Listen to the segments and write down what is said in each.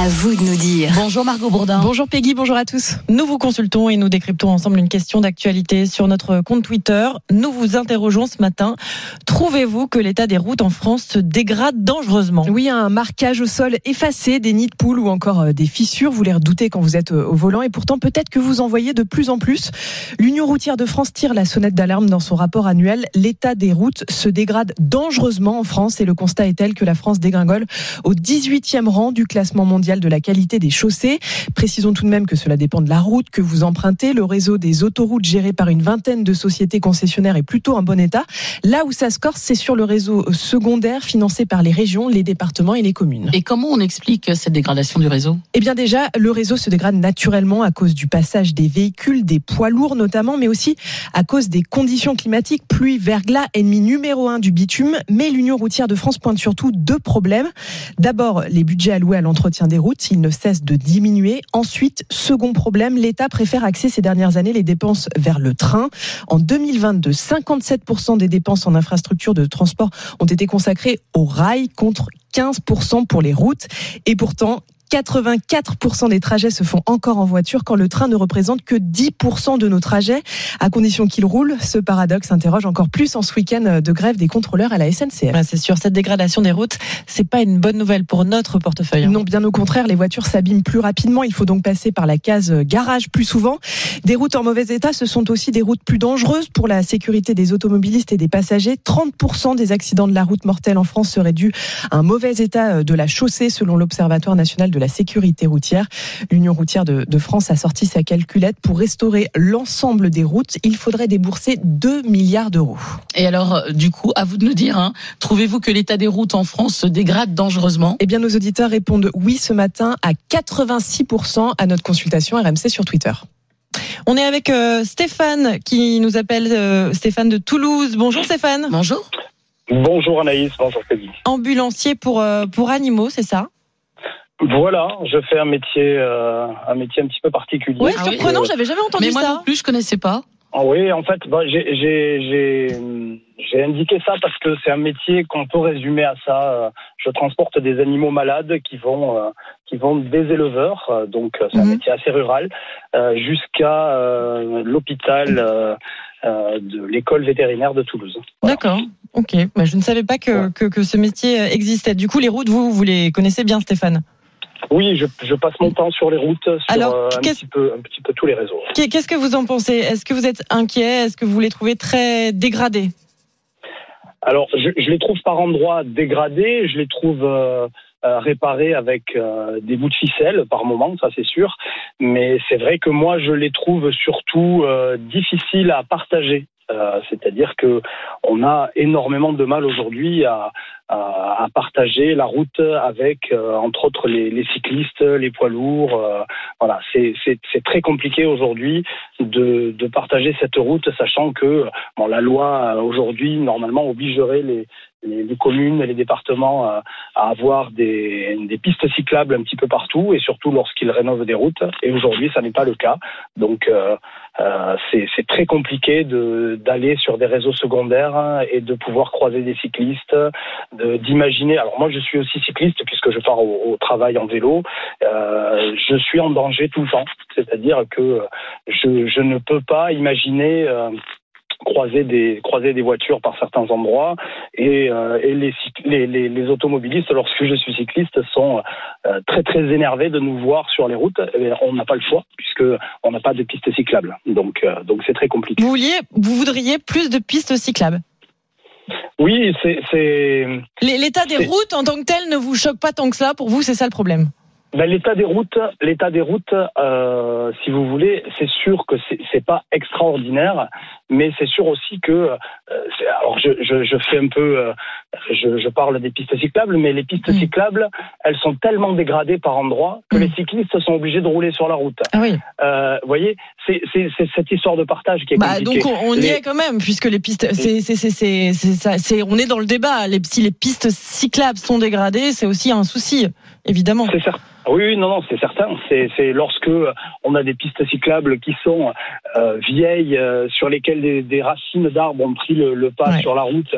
À vous de nous dire. Bonjour Margot Bourdin. Bonjour Peggy, bonjour à tous. Nous vous consultons et nous décryptons ensemble une question d'actualité sur notre compte Twitter. Nous vous interrogeons ce matin. Trouvez-vous que l'état des routes en France se dégrade dangereusement? Oui, un marquage au sol effacé, des nids de poules ou encore euh, des fissures. Vous les redoutez quand vous êtes euh, au volant et pourtant peut-être que vous en voyez de plus en plus. L'Union routière de France tire la sonnette d'alarme dans son rapport annuel. L'état des routes se dégrade dangereusement en France et le constat est tel que la France dégringole au 18e rang du classement mondial de la qualité des chaussées. Précisons tout de même que cela dépend de la route que vous empruntez. Le réseau des autoroutes géré par une vingtaine de sociétés concessionnaires est plutôt en bon état. Là où ça se corse, c'est sur le réseau secondaire financé par les régions, les départements et les communes. Et comment on explique cette dégradation du réseau? Eh bien déjà, le réseau se dégrade naturellement à cause du passage des véhicules, des poids lourds notamment, mais aussi à cause des conditions climatiques, pluie, verglas, ennemi numéro un du bitume. Mais l'Union routière de France pointe surtout deux problèmes. D'abord, les budgets alloués à l'entretien des routes, ils ne cessent de diminuer. Ensuite, second problème, l'État préfère axer ces dernières années les dépenses vers le train. En 2022, 57% des dépenses en infrastructure de transport ont été consacrées au rail contre 15% pour les routes. Et pourtant, 84% des trajets se font encore en voiture quand le train ne représente que 10% de nos trajets, à condition qu'il roule. Ce paradoxe interroge encore plus en ce week-end de grève des contrôleurs à la SNCF. Ouais, c'est sûr, cette dégradation des routes, c'est pas une bonne nouvelle pour notre portefeuille. hein. Non, bien au contraire, les voitures s'abîment plus rapidement. Il faut donc passer par la case garage plus souvent. Des routes en mauvais état, ce sont aussi des routes plus dangereuses pour la sécurité des automobilistes et des passagers. 30% des accidents de la route mortelle en France seraient dus à un mauvais état de la chaussée, selon l'Observatoire national de la sécurité routière. L'Union routière de, de France a sorti sa calculette pour restaurer l'ensemble des routes. Il faudrait débourser 2 milliards d'euros. Et alors, euh, du coup, à vous de nous dire, hein, trouvez-vous que l'état des routes en France se dégrade dangereusement? Eh bien, nos auditeurs répondent oui ce matin à 86% à notre consultation RMC sur Twitter. On est avec euh, Stéphane qui nous appelle, euh, Stéphane de Toulouse. Bonjour Stéphane. Bonjour. Bonjour Anaïs, bonjour Peggy. Ambulancier pour, euh, pour animaux, c'est ça? Voilà, je fais un métier, euh, un métier un petit peu particulier. Oui, Ah oui. surprenant, j'avais jamais entendu Mais moi ça. non plus, je connaissais pas. Ah oui, en fait, bah, j'ai- indiqué ça parce que c'est un métier qu'on peut résumer à ça. Euh, Je transporte des animaux malades qui vont, euh, qui vont des éleveurs, donc c'est un Mhm. métier assez rural, euh, jusqu'à euh, l'hôpital euh, euh, de l'école vétérinaire de Toulouse. Voilà. D'accord. Ok. Bah, je ne savais pas que, Ouais. que, que ce métier existait. Du coup, les routes, vous, vous les connaissez bien, Stéphane? Oui, je, je passe mon temps sur les routes, sur Alors, euh, un, petit peu, un petit peu tous les réseaux. Qu'est- Qu'est-ce que vous en pensez? Est-ce que vous êtes inquiet? Est-ce que vous les trouvez très dégradés? Alors, je, je les trouve par endroits dégradés, je les trouve euh, euh, réparés avec euh, des bouts de ficelle par moment, ça c'est sûr. Mais c'est vrai que moi, je les trouve surtout euh, difficiles à partager. Euh, C'est-à-dire que on a énormément de mal aujourd'hui à, à, à partager la route avec, euh, entre autres, les, les cyclistes, les poids lourds. euh, voilà, c'est très compliqué aujourd'hui de, de partager cette route, sachant que bon, la loi euh, aujourd'hui normalement obligerait les, les, communes et les départements à, à avoir des, des pistes cyclables un petit peu partout et surtout lorsqu'ils rénovent des routes. Et aujourd'hui, ça n'est pas le cas. Donc, euh, euh, c'est très compliqué d'aller sur des réseaux secondaires hein, et de pouvoir croiser des cyclistes, d'imaginer. Alors moi, je suis aussi cycliste puisque je pars au, au travail en vélo. Euh, je suis en danger tout le temps. C'est-à-dire que je, je ne peux pas imaginer. Croiser des croiser des voitures par certains endroits. Et, euh, et les, les, les, les automobilistes lorsque je suis cycliste sont euh, très très énervés de nous voir sur les routes. Et on n'a pas le choix puisque on n'a pas de pistes cyclables. Donc euh, donc c'est très compliqué. Vous vouliez, vous voudriez plus de pistes cyclables? Oui c'est L'état des routes en tant que tel ne vous choque pas tant que cela. Pour vous, c'est ça le problème? Ben, l'état des routes, l'état des routes, euh, si vous voulez, c'est sûr que c'est pas extraordinaire, mais c'est sûr aussi que, euh, alors je, je, je fais un peu, euh, je, je parle des pistes cyclables, mais les pistes Mm. cyclables, elles sont tellement dégradées par endroits que Mm. les cyclistes sont obligés de rouler sur la route. Ah oui. Vous voyez, c'est cette histoire de partage qui est Bah, compliquée. donc on, on y Les- est quand même, puisque les pistes, c'est, c'est, c'est, c'est, c'est ça- c'est- on est dans le débat. Les, si les pistes cyclables sont dégradées, c'est aussi un souci, évidemment. C'est certain. Oui, oui, non, non, c'est certain. C'est lorsque on a des pistes cyclables qui sont euh, vieilles, euh, sur lesquelles des, des racines d'arbres ont pris le, le pas Ouais. sur la route,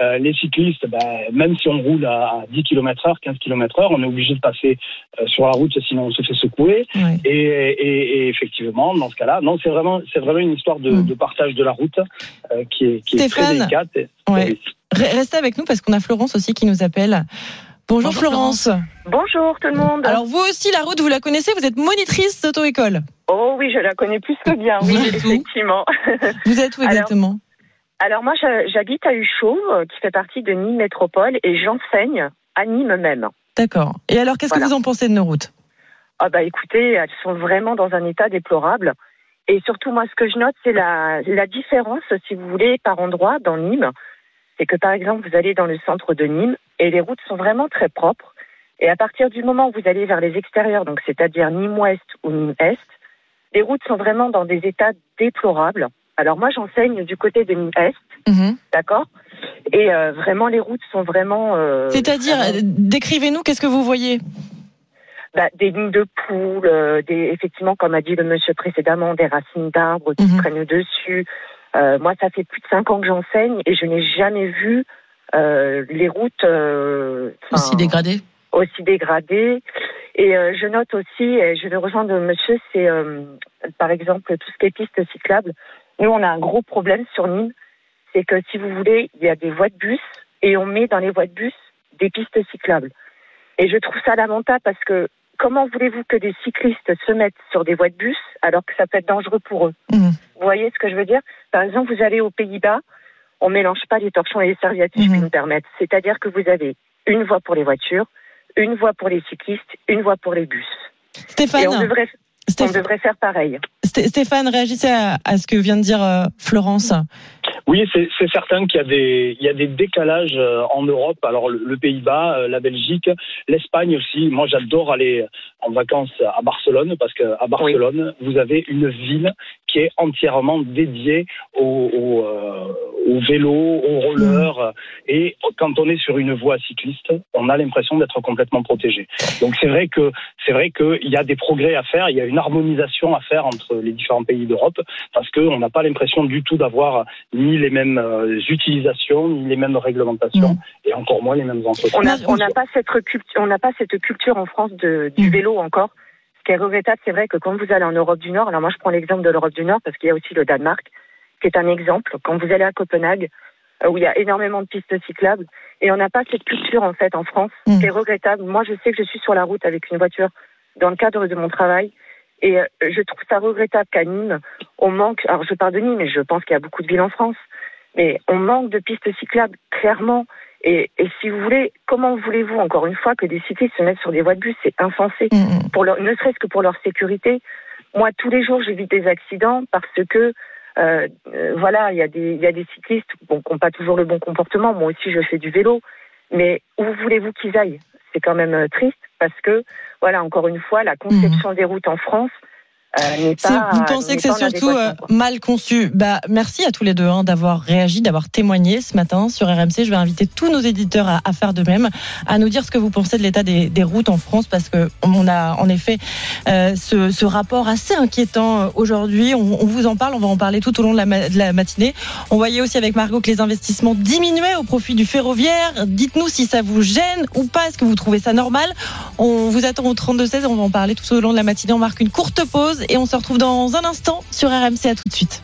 euh, les cyclistes, ben, même si on roule à 10 km heure, 15 km heure, on est obligé de passer sur la route, sinon on se fait secouer. Ouais. Et, et, et effectivement, dans ce cas-là, non, c'est vraiment, c'est vraiment une histoire de, Mm. de partage de la route qui est, qui est très délicate. Ouais. Restez avec nous parce qu'on a Florence aussi qui nous appelle. Bonjour, Bonjour, Florence. Bonjour tout le monde. Alors vous aussi, la route, vous la connaissez, vous êtes monitrice d'auto-école. oh oui, je la connais plus que bien, oui, Vous êtes où effectivement. Vous êtes où exactement? Alors moi, j'ha- j'habite à Huchot, euh, qui fait partie de Nîmes Métropole, et j'enseigne à Nîmes même. D'accord. Et alors, qu'est-ce que vous en pensez de nos routes? Ah bah écoutez, elles sont vraiment dans un état déplorable. Et surtout, moi, ce que je note, c'est la, la différence, si vous voulez, par endroit dans Nîmes. C'est que, par exemple, vous allez dans le centre de Nîmes et les routes sont vraiment très propres. Et à partir du moment où vous allez vers les extérieurs, donc c'est-à-dire Nîmes-Ouest ou Nîmes-Est, les routes sont vraiment dans des états déplorables. Alors moi, j'enseigne du côté de Nîmes-Est, Mhm. d'accord? Et euh, vraiment, les routes sont vraiment... euh, C'est-à-dire, vraiment- euh, décrivez-nous, qu'est-ce que vous voyez? Bah, des lignes de poules, euh, des, effectivement, comme a dit le monsieur précédemment, des racines d'arbres qui Mhm. prennent dessus. Euh, moi, ça fait plus de cinq ans que j'enseigne et je n'ai jamais vu les routes euh, Aussi enfin, dégradé aussi dégradées. Et euh, je note aussi, et je vais rejoindre monsieur, c'est euh, par exemple tout ce qui est pistes cyclables. Nous, on a un gros problème sur Nîmes, c'est que si vous voulez, il y a des voies de bus et on met dans les voies de bus des pistes cyclables. Et je trouve ça lamentable parce que comment voulez-vous que des cyclistes se mettent sur des voies de bus alors que ça peut être dangereux pour eux? Mhm. Vous voyez ce que je veux dire? Par exemple, vous allez aux Pays-Bas, on mélange pas les torchons et les serviettes, si je Mhm. puis me permettre. C'est-à-dire que vous avez une voie pour les voitures, une voie pour les cyclistes, une voie pour les bus. Stéphane, Et on devrait, on Stéph- devrait faire pareil. Sté- Stéphane, réagissez à, à ce que vient de dire euh, Florence. Oui, c'est certain qu'il y a des il y a des décalages euh, en Europe. Alors le, le Pays-Bas, euh, la Belgique, l'Espagne aussi. Moi, j'adore aller en vacances à Barcelone parce que à Barcelone, vous avez une ville qui est entièrement dédiée au, au, euh, au vélo, au roller. Et quand on est sur une voie cycliste, on a l'impression d'être complètement protégé. Donc c'est vrai que c'est vrai qu'il y a des progrès à faire. Il y a une harmonisation à faire entre les différents pays d'Europe parce qu'on n'a pas l'impression du tout d'avoir ni les mêmes euh, utilisations, ni les mêmes réglementations, et encore moins les mêmes entreprises. On n'a on pas cette culture, on n'a pas cette culture en France de, du Mm. vélo encore. Ce qui est regrettable, c'est vrai que quand vous allez en Europe du Nord, alors moi je prends l'exemple de l'Europe du Nord parce qu'il y a aussi le Danemark, qui est un exemple. Quand vous allez à Copenhague, euh, où il y a énormément de pistes cyclables, et on n'a pas cette culture en fait en France, Mm. ce qui est regrettable. Moi, je sais que je suis sur la route avec une voiture dans le cadre de mon travail. Et euh, je trouve ça regrettable qu'à Nîmes, on manque, alors je parle de Nîmes, mais je pense qu'il y a beaucoup de villes en France, mais on manque de pistes cyclables, clairement. Et, et si vous voulez, comment voulez-vous, encore une fois, que des cyclistes se mettent sur des voies de bus? C'est insensé, Mhm. pour leur, ne serait-ce que pour leur sécurité. Moi, tous les jours, j'évite des accidents parce que, euh, euh, voilà, il y, a des- y a des cyclistes bon, qui n'ont pas toujours le bon comportement. Moi aussi, je fais du vélo. Mais où voulez-vous qu'ils aillent? C'est quand même euh, triste parce que, voilà, encore une fois, la conception des routes en France euh, pas. vous pensez que c'est surtout euh, mal conçu bah, Merci à tous les deux hein, d'avoir réagi, d'avoir témoigné ce matin sur RMC. Je vais inviter tous nos éditeurs à, à faire de même, à nous dire ce que vous pensez de l'état des, des routes en France, parce que on a en effet euh, ce, ce rapport assez inquiétant euh, aujourd'hui. On, on vous en parle, on va en parler tout au long de la, ma- de la matinée. On voyait aussi avec Margot que les investissements diminuaient au profit du ferroviaire. Dites-nous si ça vous gêne ou pas. Est-ce que vous trouvez ça normal? On vous attend au 32-16. On va en parler tout au long de la matinée. On marque une courte pause et on se retrouve dans un instant sur RMC. À tout de suite.